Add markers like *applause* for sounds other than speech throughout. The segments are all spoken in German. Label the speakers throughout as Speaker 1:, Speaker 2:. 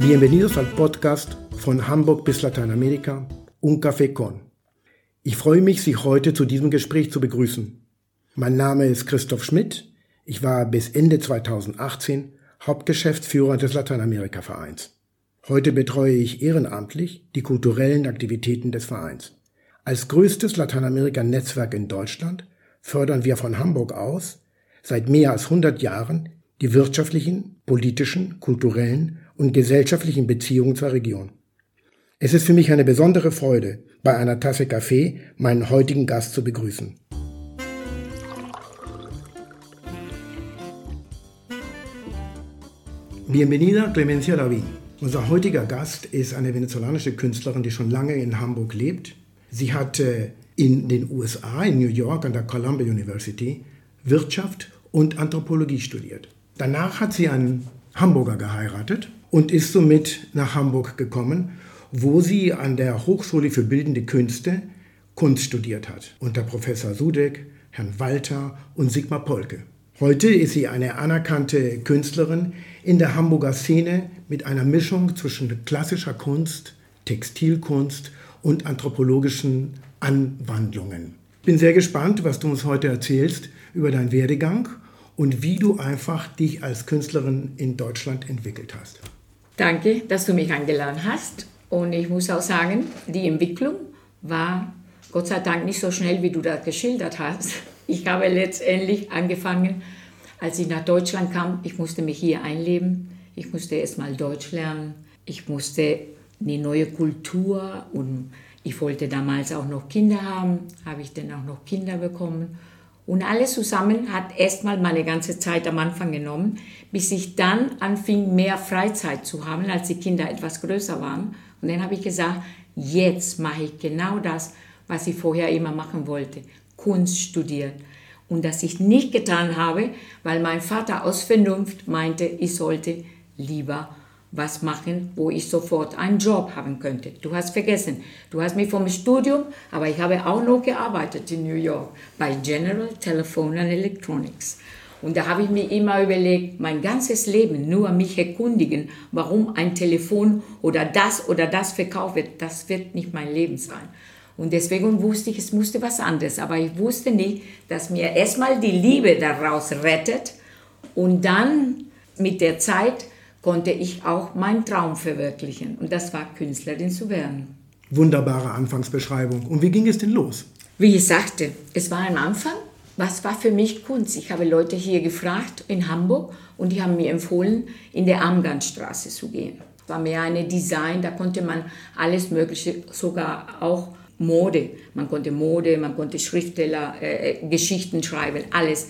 Speaker 1: Bienvenidos al podcast von Hamburg bis Lateinamerika, Un Café Con. Ich freue mich, Sie heute zu diesem Gespräch zu begrüßen. Mein Name ist Christoph Schmidt. Ich war bis Ende 2018 Hauptgeschäftsführer des Lateinamerika-Vereins. Heute betreue ich ehrenamtlich die kulturellen Aktivitäten des Vereins. Als größtes Lateinamerika-Netzwerk in Deutschland fördern wir von Hamburg aus seit mehr als 100 Jahren die wirtschaftlichen, politischen, kulturellen und gesellschaftlichen Beziehungen zur Region. Es ist für mich eine besondere Freude, bei einer Tasse Kaffee meinen heutigen Gast zu begrüßen. Bienvenida Clemencia David. Unser heutiger Gast ist eine venezolanische Künstlerin, die schon lange in Hamburg lebt. Sie hat in den USA, in New York an der Columbia University, Wirtschaft und Anthropologie studiert. Danach hat sie einen Hamburger geheiratet und ist somit nach Hamburg gekommen, wo sie an der Hochschule für Bildende Künste Kunst studiert hat, unter Professor Sudeck, Herrn Walter und Sigmar Polke. Heute ist sie eine anerkannte Künstlerin in der Hamburger Szene mit einer Mischung zwischen klassischer Kunst, Textilkunst und anthropologischen Anwandlungen. Ich bin sehr gespannt, was du uns heute erzählst über deinen Werdegang und wie du einfach dich als Künstlerin in Deutschland entwickelt hast.
Speaker 2: Danke, dass du mich eingeladen hast. Und ich muss auch sagen, die Entwicklung war Gott sei Dank nicht so schnell, wie du das geschildert hast. Ich habe letztendlich angefangen, als ich nach Deutschland kam, ich musste mich hier einleben. Ich musste erst mal Deutsch lernen. Ich musste eine neue Kultur und ich wollte damals auch noch Kinder haben. Habe ich dann auch noch Kinder bekommen. Und alles zusammen hat erstmal meine ganze Zeit am Anfang genommen, bis ich dann anfing, mehr Freizeit zu haben, als die Kinder etwas größer waren. Und dann habe ich gesagt, jetzt mache ich genau das, was ich vorher immer machen wollte, Kunst studieren. Und das ich nicht getan habe, weil mein Vater aus Vernunft meinte, ich sollte lieber was machen, wo ich sofort einen Job haben könnte. Du hast vergessen, du hast mich vom Studium, aber ich habe auch noch gearbeitet in New York bei General Telephone and Electronics. Und da habe ich mir immer überlegt, mein ganzes Leben nur mich erkundigen, warum ein Telefon oder das oder das verkauft wird, das wird nicht mein Leben sein. Und deswegen wusste ich, es musste was anderes. Aber ich wusste nicht, dass mir erstmal die Liebe daraus rettet und dann mit der Zeit konnte ich auch meinen Traum verwirklichen. Und das war Künstlerin zu werden.
Speaker 1: Wunderbare Anfangsbeschreibung. Und wie ging es denn los?
Speaker 2: Wie ich sagte, es war am Anfang, was war für mich Kunst? Ich habe Leute hier gefragt in Hamburg und die haben mir empfohlen, in der Amgantstraße zu gehen. Es war mehr eine Design, da konnte man alles Mögliche, sogar auch Mode. Man konnte Mode, man konnte Schriftsteller, äh, äh Geschichten schreiben, alles.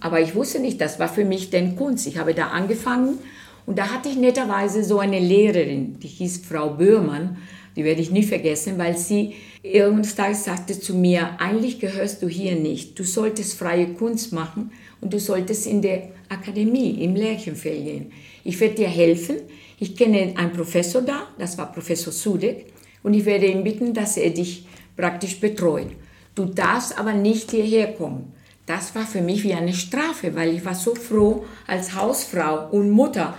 Speaker 2: Aber ich wusste nicht, das war für mich denn Kunst. Ich habe da angefangen und da hatte ich netterweise so eine Lehrerin, die hieß Frau Böhrmann, die werde ich nie vergessen, weil sie irgendwann sagte zu mir, eigentlich gehörst du hier nicht. Du solltest freie Kunst machen und du solltest in der Akademie, im Lärchenfeld gehen. Ich werde dir helfen. Ich kenne einen Professor da, das war Professor Sudek, und ich werde ihn bitten, dass er dich praktisch betreut. Du darfst aber nicht hierher kommen. Das war für mich wie eine Strafe, weil ich war so froh als Hausfrau und Mutter,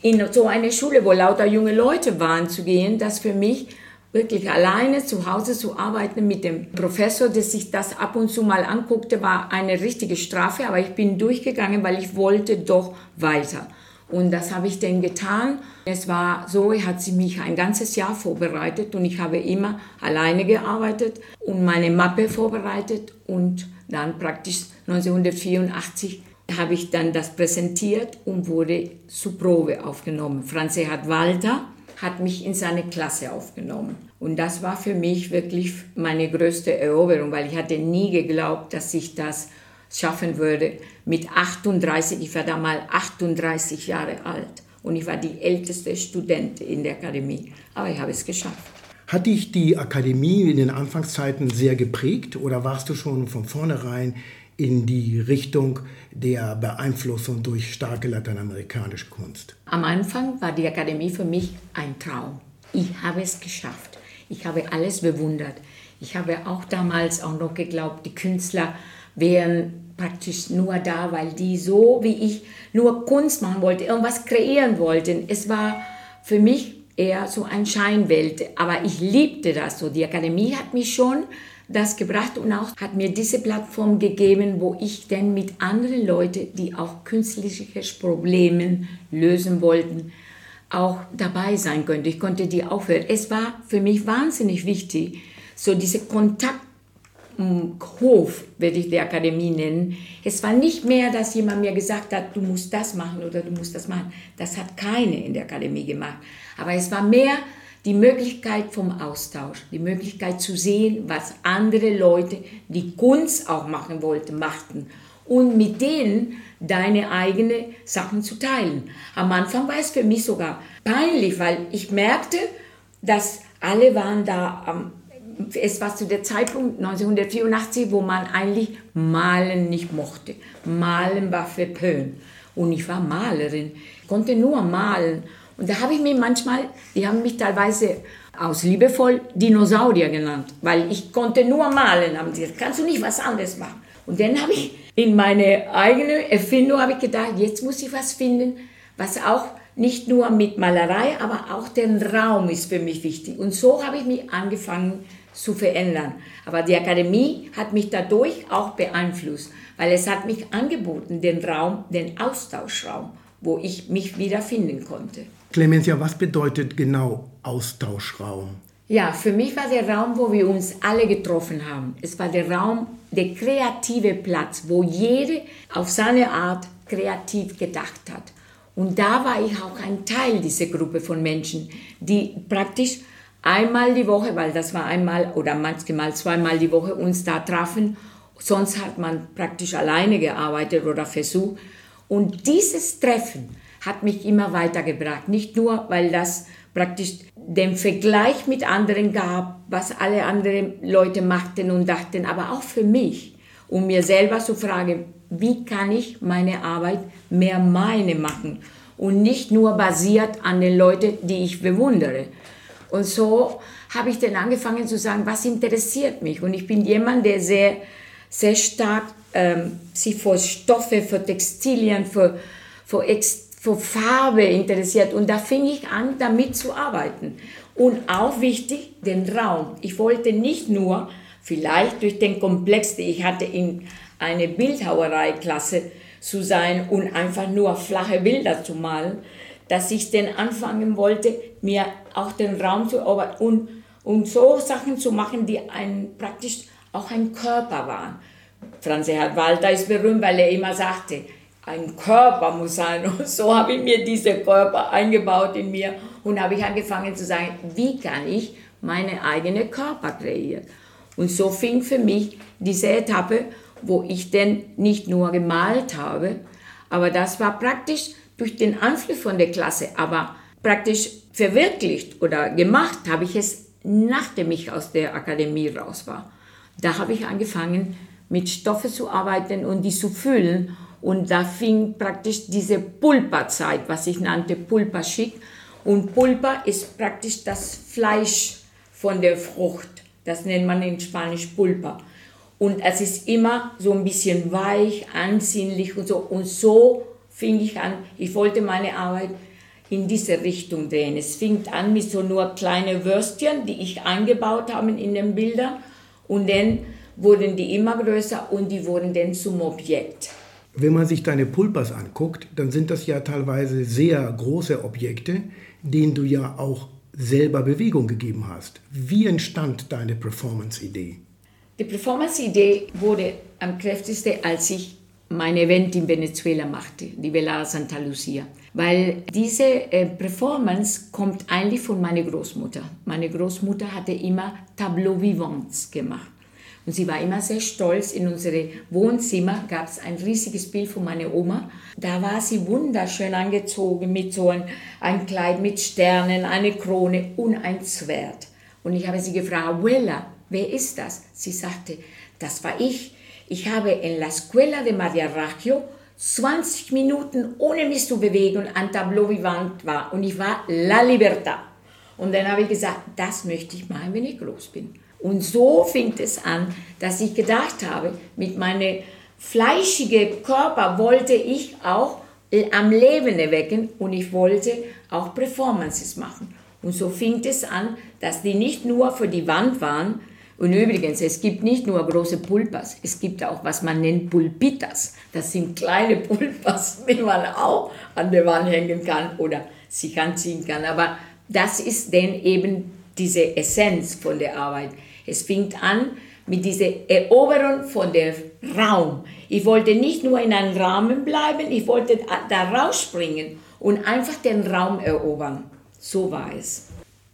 Speaker 2: in so eine Schule, wo lauter junge Leute waren, zu gehen, dass für mich wirklich alleine zu Hause zu arbeiten mit dem Professor, der sich das ab und zu mal anguckte, war eine richtige Strafe, aber ich bin durchgegangen, weil ich wollte doch weiter. Und das habe ich dann getan. Es war so, hat sie mich ein ganzes Jahr vorbereitet und ich habe immer alleine gearbeitet und meine Mappe vorbereitet und dann praktisch 1984 habe ich dann das präsentiert und wurde zur Probe aufgenommen. Franz Erhard Walter hat mich in seine Klasse aufgenommen. Und das war für mich wirklich meine größte Eroberung, weil ich hatte nie geglaubt, dass ich das schaffen würde. Mit 38, ich war da mal 38 Jahre alt und ich war die älteste Studentin in der Akademie. Aber ich habe es geschafft.
Speaker 1: Hat dich die Akademie in den Anfangszeiten sehr geprägt oder warst du schon von vornherein in die Richtung der Beeinflussung durch starke lateinamerikanische Kunst?
Speaker 2: Am Anfang war die Akademie für mich ein Traum. Ich habe es geschafft. Ich habe alles bewundert. Ich habe auch damals auch noch geglaubt, die Künstler wären praktisch nur da, weil die so wie ich nur Kunst machen wollten, irgendwas kreieren wollten. Es war für mich eher so ein Scheinwelt. Aber ich liebte das so. Die Akademie hat mich schon das gebracht und auch hat mir diese Plattform gegeben, wo ich dann mit anderen Leuten, die auch künstliche Probleme lösen wollten, auch dabei sein könnte. Ich konnte die aufhören. Es war für mich wahnsinnig wichtig, so diese Kontakthof, werde ich die Akademie nennen. Es war nicht mehr, dass jemand mir gesagt hat, du musst das machen oder du musst das machen. Das hat keine in der Akademie gemacht. Aber es war mehr die Möglichkeit vom Austausch, die Möglichkeit zu sehen, was andere Leute, die Kunst auch machen wollten, machten und mit denen deine eigenen Sachen zu teilen. Am Anfang war es für mich sogar peinlich, weil ich merkte, dass alle waren da es war zu der Zeitpunkt 1984, wo man eigentlich Malen nicht mochte. Malen war verpönt. Und ich war Malerin, konnte nur malen. Und da habe ich mir manchmal, die haben mich teilweise aus liebevoll Dinosaurier genannt, weil ich konnte nur malen. Haben sie gesagt, kannst du nicht was anderes machen? Und dann habe ich in meine eigene Erfindung habe ich gedacht, jetzt muss ich was finden, was auch nicht nur mit Malerei, aber auch der Raum ist für mich wichtig. Und so habe ich mich angefangen zu verändern. Aber die Akademie hat mich dadurch auch beeinflusst, weil es hat mich angeboten, den Raum, den Austauschraum, wo ich mich wiederfinden konnte.
Speaker 1: Clemencia, was bedeutet genau Austauschraum?
Speaker 2: Ja, für mich war der Raum, wo wir uns alle getroffen haben. Es war der Raum, der kreative Platz, wo jede auf seine Art kreativ gedacht hat. Und da war ich auch ein Teil dieser Gruppe von Menschen, die praktisch einmal die Woche, weil das war einmal oder manchmal zweimal die Woche uns da trafen. Sonst hat man praktisch alleine gearbeitet oder versucht. Und dieses Treffen hat mich immer weitergebracht. Nicht nur, weil das praktisch den Vergleich mit anderen gab, was alle anderen Leute machten und dachten, aber auch für mich, um mir selber zu fragen, wie kann ich meine Arbeit mehr meine machen und nicht nur basiert an den Leuten, die ich bewundere. Und so habe ich dann angefangen zu sagen, was interessiert mich. Und ich bin jemand, der sehr, sehr stark ähm, sich für Stoffe, für Textilien, für, für, für Farbe interessiert. Und da fing ich an, damit zu arbeiten. Und auch wichtig, den Raum. Ich wollte nicht nur, vielleicht durch den Komplex, den ich hatte in eine Bildhauerei-Klasse zu sein und einfach nur flache Bilder zu malen, dass ich dann anfangen wollte, mir auch den Raum zu erobern und, und so Sachen zu machen, die ein, praktisch auch ein Körper waren. Franz Erhard Walter ist berühmt, weil er immer sagte, ein Körper muss sein. Und so habe ich mir diesen Körper eingebaut in mir und habe ich angefangen zu sagen, wie kann ich meine eigene Körper kreieren. Und so fing für mich diese Etappe, wo ich dann nicht nur gemalt habe, aber das war praktisch durch den Einfluss von der Klasse, aber praktisch verwirklicht oder gemacht habe ich es, nachdem ich aus der Akademie raus war. Da habe ich angefangen, mit Stoffen zu arbeiten und die zu füllen. Und da fing praktisch diese Pulperzeit, was ich nannte Pulperschick. Und Pulpa ist praktisch das Fleisch von der Frucht. Das nennt man in Spanisch Pulpa. Und es ist immer so ein bisschen weich, ansehnlich und so. Und so fing ich an, ich wollte meine Arbeit in diese Richtung drehen. Es fing an mit so nur kleine Würstchen, die ich eingebaut habe in den Bildern und dann wurden die immer größer und die wurden dann zum Objekt.
Speaker 1: Wenn man sich deine Pulpas anguckt, dann sind das ja teilweise sehr große Objekte, denen du ja auch selber Bewegung gegeben hast. Wie entstand deine Performance-Idee?
Speaker 2: Die Performance-Idee wurde am kräftigsten, als ich mein Event in Venezuela machte, die Velada Santa Lucia. Weil diese äh, Performance kommt eigentlich von meiner Großmutter. Meine Großmutter hatte immer Tableau Vivants gemacht. Und sie war immer sehr stolz. In unserem Wohnzimmer gab es ein riesiges Bild von meiner Oma. Da war sie wunderschön angezogen mit so ein, ein Kleid mit Sternen, eine Krone und ein Schwert. Und ich habe sie gefragt, Abuela, wer ist das? Sie sagte, das war ich ich habe in la Escuela de Maria Raggio 20 Minuten ohne mich zu bewegen ein Tableau vivant war. Und ich war La Libertad. Und dann habe ich gesagt, das möchte ich machen, wenn ich groß bin. Und so fing es an, dass ich gedacht habe, mit meinem fleischigen Körper wollte ich auch am Leben erwecken und ich wollte auch Performances machen. Und so fing es an, dass die nicht nur für die Wand waren, und übrigens, es gibt nicht nur große Pulpas, es gibt auch, was man nennt Pulpitas. Das sind kleine *laughs* Pulpas, die man auch an der Wand hängen kann oder sich anziehen kann. Aber das ist dann eben diese Essenz von der Arbeit. Es fing an mit dieser Eroberung von dem Raum. Ich wollte nicht nur in einem Rahmen bleiben, ich wollte da rausspringen und einfach den Raum erobern. So war es.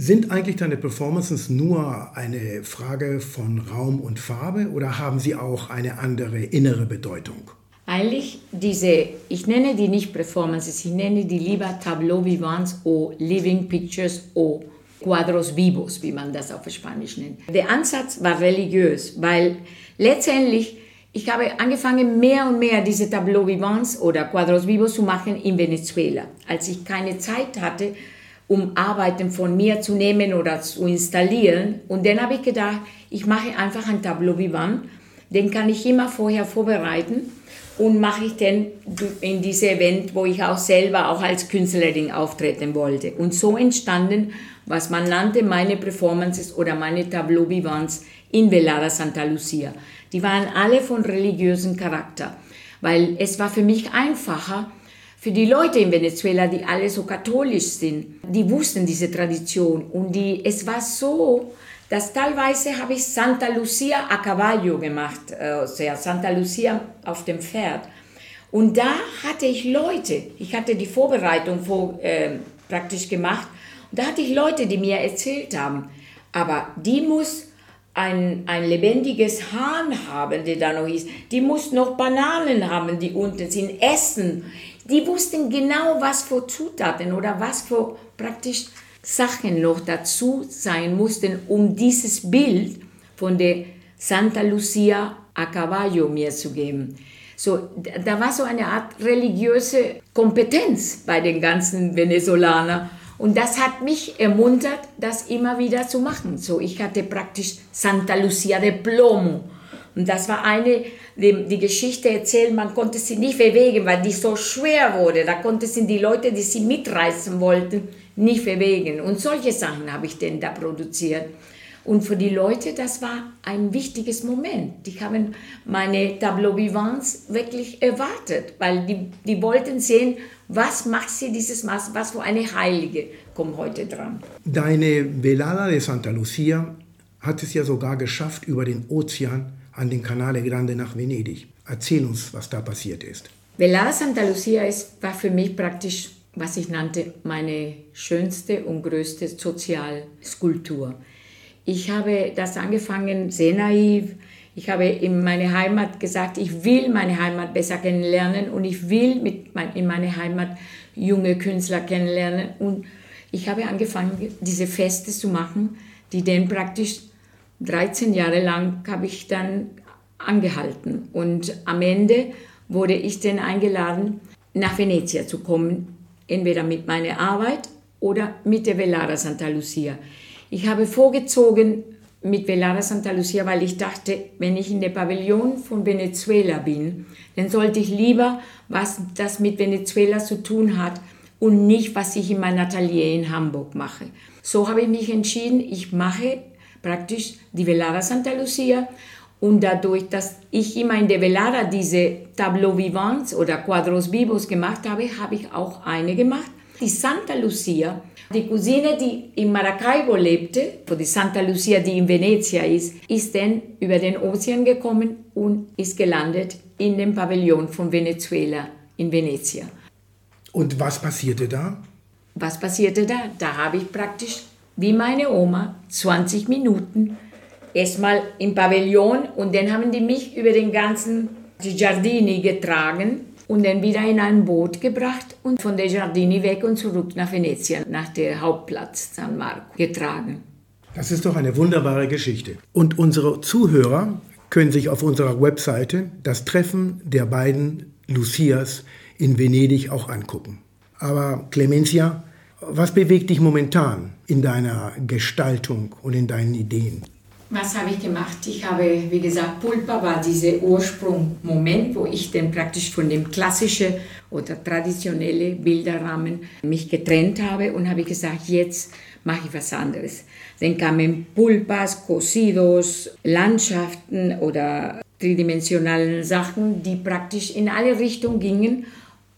Speaker 1: Sind eigentlich deine Performances nur eine Frage von Raum und Farbe oder haben sie auch eine andere innere Bedeutung?
Speaker 2: Eigentlich diese, ich nenne die nicht Performances, ich nenne die lieber Tableau Vivants o Living Pictures o Quadros Vivos, wie man das auf Spanisch nennt. Der Ansatz war religiös, weil letztendlich ich habe angefangen, mehr und mehr diese Tableau Vivants oder Quadros Vivos zu machen in Venezuela. Als ich keine Zeit hatte, um Arbeiten von mir zu nehmen oder zu installieren. Und dann habe ich gedacht, ich mache einfach ein Tableau Vivant. Den kann ich immer vorher vorbereiten und mache ich dann in diese Event, wo ich auch selber auch als Künstlerin auftreten wollte. Und so entstanden, was man nannte, meine Performances oder meine Tableau Vivants in Velada Santa Lucia. Die waren alle von religiösem Charakter, weil es war für mich einfacher, für die Leute in Venezuela, die alle so katholisch sind, die wussten diese Tradition und die, es war so, dass teilweise habe ich Santa Lucia a caballo gemacht, also Santa Lucia auf dem Pferd. Und da hatte ich Leute, ich hatte die Vorbereitung vor, äh, praktisch gemacht, und da hatte ich Leute, die mir erzählt haben, aber die muss ein, ein lebendiges Hahn haben, der da noch ist. Die muss noch Bananen haben, die unten sind, Essen. Die wussten genau, was für Zutaten oder was für praktisch Sachen noch dazu sein mussten, um dieses Bild von der Santa Lucia a Caballo mir zu geben. So, da war so eine Art religiöse Kompetenz bei den ganzen Venezolanern. Und das hat mich ermuntert, das immer wieder zu machen. So, ich hatte praktisch Santa Lucia de Plomo. Und das war eine, die, die Geschichte erzählt, man konnte sie nicht bewegen, weil die so schwer wurde. Da konnten sie die Leute, die sie mitreißen wollten, nicht bewegen. Und solche Sachen habe ich denn da produziert. Und für die Leute, das war ein wichtiges Moment. Die haben meine Tableau Vivants wirklich erwartet, weil die, die wollten sehen, was macht sie dieses Maß, was für eine Heilige kommt heute dran.
Speaker 1: Deine Velada de Santa Lucia hat es ja sogar geschafft über den Ozean an den Canale Grande nach Venedig. Erzähl uns, was da passiert ist.
Speaker 2: Velada Santa Lucia ist, war für mich praktisch was ich nannte, meine schönste und größte Sozialskulptur. Ich habe das angefangen sehr naiv. Ich habe in meine Heimat gesagt, ich will meine Heimat besser kennenlernen und ich will mit mein, in meine Heimat junge Künstler kennenlernen. Und ich habe angefangen, diese Feste zu machen, die dann praktisch 13 Jahre lang habe ich dann angehalten. Und am Ende wurde ich dann eingeladen, nach Venezia zu kommen entweder mit meiner Arbeit oder mit der Velada Santa Lucia. Ich habe vorgezogen mit Velada Santa Lucia, weil ich dachte, wenn ich in der Pavillon von Venezuela bin, dann sollte ich lieber, was das mit Venezuela zu tun hat und nicht, was ich in meinem Atelier in Hamburg mache. So habe ich mich entschieden, ich mache praktisch die Velada Santa Lucia und dadurch, dass ich immer in der Velada diese Tableau Vivants oder Quadros Vivos gemacht habe, habe ich auch eine gemacht. Die Santa Lucia, die Cousine, die in Maracaibo lebte, die Santa Lucia, die in Venezia ist, ist dann über den Ozean gekommen und ist gelandet in dem Pavillon von Venezuela in Venezia.
Speaker 1: Und was passierte da?
Speaker 2: Was passierte da? Da habe ich praktisch, wie meine Oma, 20 Minuten erstmal im Pavillon und dann haben die mich über den ganzen Giardini getragen und dann wieder in ein Boot gebracht und von der Giardini weg und zurück nach Venezia, nach dem Hauptplatz San Marco getragen.
Speaker 1: Das ist doch eine wunderbare Geschichte. Und unsere Zuhörer können sich auf unserer Webseite das Treffen der beiden Lucias in Venedig auch angucken. Aber Clemencia, was bewegt dich momentan in deiner Gestaltung und in deinen Ideen?
Speaker 2: Was habe ich gemacht? Ich habe, wie gesagt, Pulpa war dieser Ursprungmoment, wo ich dann praktisch von dem klassischen oder traditionellen Bilderrahmen mich getrennt habe und habe gesagt, jetzt mache ich was anderes. Dann kamen Pulpas, Cosidos, Landschaften oder dreidimensionalen Sachen, die praktisch in alle Richtungen gingen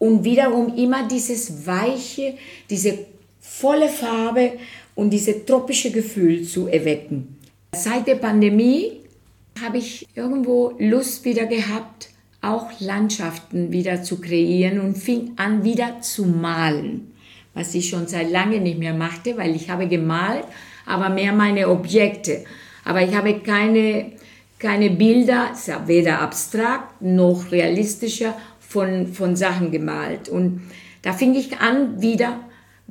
Speaker 2: und wiederum immer dieses weiche, diese volle Farbe und dieses tropische Gefühl zu erwecken. Seit der Pandemie habe ich irgendwo Lust wieder gehabt, auch Landschaften wieder zu kreieren und fing an wieder zu malen, was ich schon seit langem nicht mehr machte, weil ich habe gemalt, aber mehr meine Objekte. Aber ich habe keine, keine Bilder, weder abstrakt noch realistischer von, von Sachen gemalt. Und da fing ich an, wieder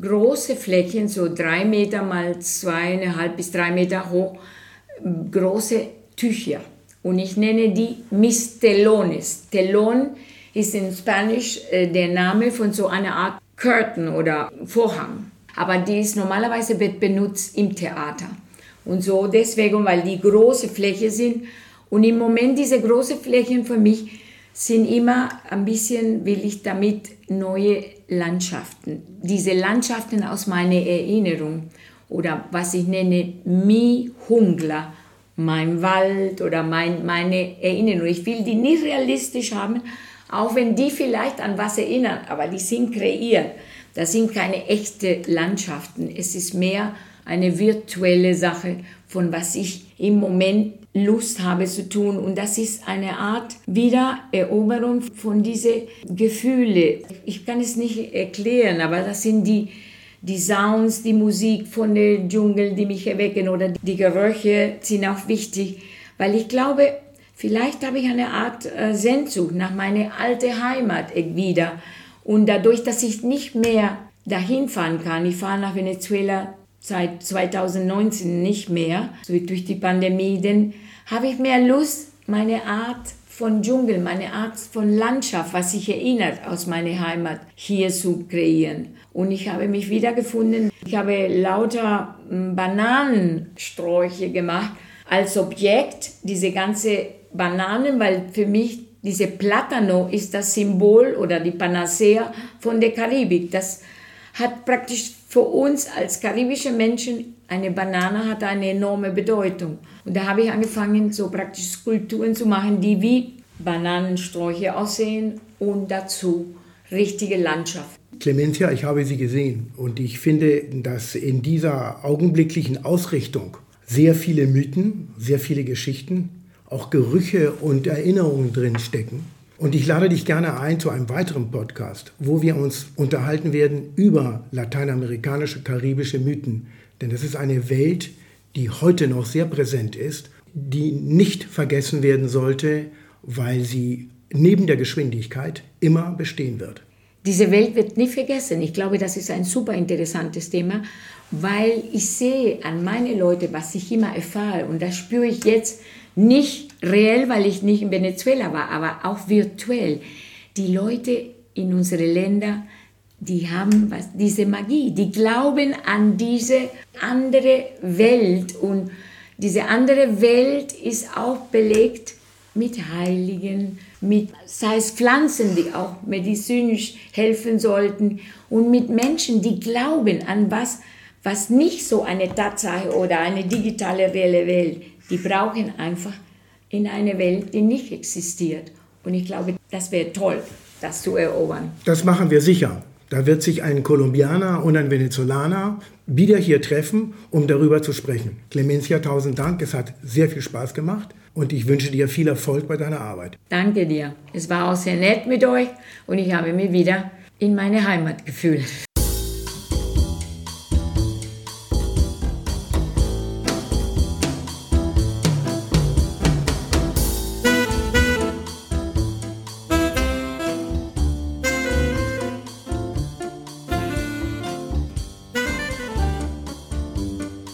Speaker 2: große Flächen, so drei Meter mal zweieinhalb bis drei Meter hoch, große Tücher. Und ich nenne die Mistelones. Telon ist in Spanisch äh, der Name von so einer Art Curtain oder Vorhang. Aber die ist normalerweise wird benutzt im Theater. Und so deswegen, weil die große Fläche sind. Und im Moment diese große Flächen für mich sind immer ein bisschen, will ich damit neue Landschaften. Diese Landschaften aus meiner Erinnerung oder was ich nenne Mi Hungler, mein Wald oder mein, meine Erinnerung. Ich will die nicht realistisch haben, auch wenn die vielleicht an was erinnern, aber die sind kreiert. Das sind keine echten Landschaften. Es ist mehr eine virtuelle Sache von was ich im Moment Lust habe zu tun. Und das ist eine Art Wiedereroberung von diesen Gefühlen. Ich kann es nicht erklären, aber das sind die, die Sounds, die Musik von der Dschungel, die mich erwecken oder die Gerüche sind auch wichtig, weil ich glaube, vielleicht habe ich eine Art äh, Sehnsucht nach meiner alten Heimat wieder. Und dadurch, dass ich nicht mehr dahin fahren kann, ich fahre nach Venezuela seit 2019 nicht mehr, so durch die Pandemie, dann habe ich mehr Lust, meine Art von Dschungel, meine Art von Landschaft, was sich erinnert aus meiner Heimat, hier zu kreieren. Und ich habe mich wiedergefunden. Ich habe lauter hm, Bananensträuche gemacht als Objekt, diese ganze Bananen, weil für mich diese Platano ist das Symbol oder die Panacea von der Karibik. Das hat praktisch für uns als karibische Menschen eine Banane hat eine enorme Bedeutung. Und da habe ich angefangen, so praktisch Skulpturen zu machen, die wie Bananensträuche aussehen und dazu richtige Landschaft.
Speaker 1: Clemencia, ich habe Sie gesehen und ich finde, dass in dieser augenblicklichen Ausrichtung sehr viele Mythen, sehr viele Geschichten, auch Gerüche und Erinnerungen drin stecken und ich lade dich gerne ein zu einem weiteren Podcast, wo wir uns unterhalten werden über lateinamerikanische, karibische Mythen. Denn es ist eine Welt, die heute noch sehr präsent ist, die nicht vergessen werden sollte, weil sie neben der Geschwindigkeit immer bestehen wird.
Speaker 2: Diese Welt wird nie vergessen. Ich glaube, das ist ein super interessantes Thema, weil ich sehe an meine Leute, was ich immer erfahre, und das spüre ich jetzt nicht reell, weil ich nicht in Venezuela war, aber auch virtuell. Die Leute in unseren Ländern, die haben was, diese Magie, die glauben an diese andere Welt. Und diese andere Welt ist auch belegt mit Heiligen, mit, sei es Pflanzen, die auch medizinisch helfen sollten und mit Menschen, die glauben an was, was nicht so eine Tatsache oder eine digitale reelle Welt. Die brauchen einfach in eine Welt, die nicht existiert. Und ich glaube, das wäre toll, das zu erobern.
Speaker 1: Das machen wir sicher. Da wird sich ein Kolumbianer und ein Venezolaner wieder hier treffen, um darüber zu sprechen. Clemencia, tausend Dank. Es hat sehr viel Spaß gemacht und ich wünsche dir viel Erfolg bei deiner Arbeit.
Speaker 2: Danke dir. Es war auch sehr nett mit euch und ich habe mich wieder in meine Heimat gefühlt.